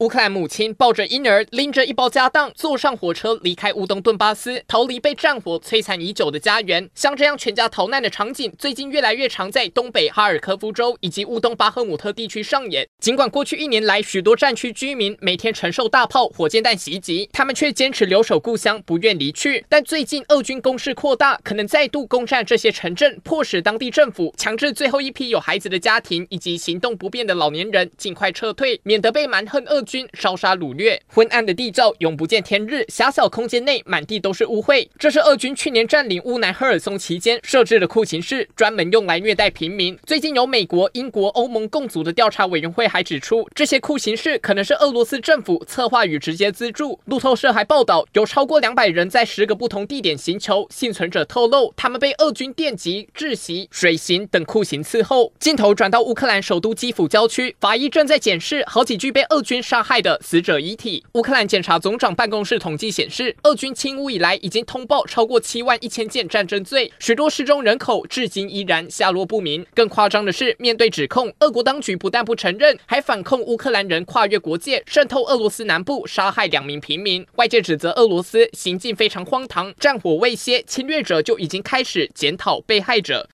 乌克兰母亲抱着婴儿，拎着一包家当，坐上火车离开乌东顿巴斯，逃离被战火摧残已久的家园。像这样全家逃难的场景，最近越来越常在东北哈尔科夫州以及乌东巴赫姆特地区上演。尽管过去一年来，许多战区居民每天承受大炮、火箭弹袭击，他们却坚持留守故乡，不愿离去。但最近俄军攻势扩大，可能再度攻占这些城镇，迫使当地政府强制最后一批有孩子的家庭以及行动不便的老年人尽快撤退，免得被蛮横俄军烧杀掳掠，昏暗的地窖永不见天日，狭小空间内满地都是污秽。这是俄军去年占领乌南赫尔松期间设置的酷刑室，专门用来虐待平民。最近有美国、英国、欧盟共组的调查委员会还指出，这些酷刑室可能是俄罗斯政府策划与直接资助。路透社还报道，有超过两百人在十个不同地点刑求。幸存者透露，他们被俄军电击、窒息、水刑等酷刑伺候。镜头转到乌克兰首都基辅郊区，法医正在检视好几具被俄军杀杀害的。死者遗体。乌克兰检察总长办公室统计显示，俄军侵乌以来已经通报超过七万一千件战争罪，许多失踪人口至今依然下落不明。更夸张的是，面对指控，俄国当局不但不承认，还反控乌克兰人跨越国界，渗透俄罗斯南部，杀害两名平民。外界指责俄罗斯行径非常荒唐，战火未歇，侵略者就已经开始检讨被害者。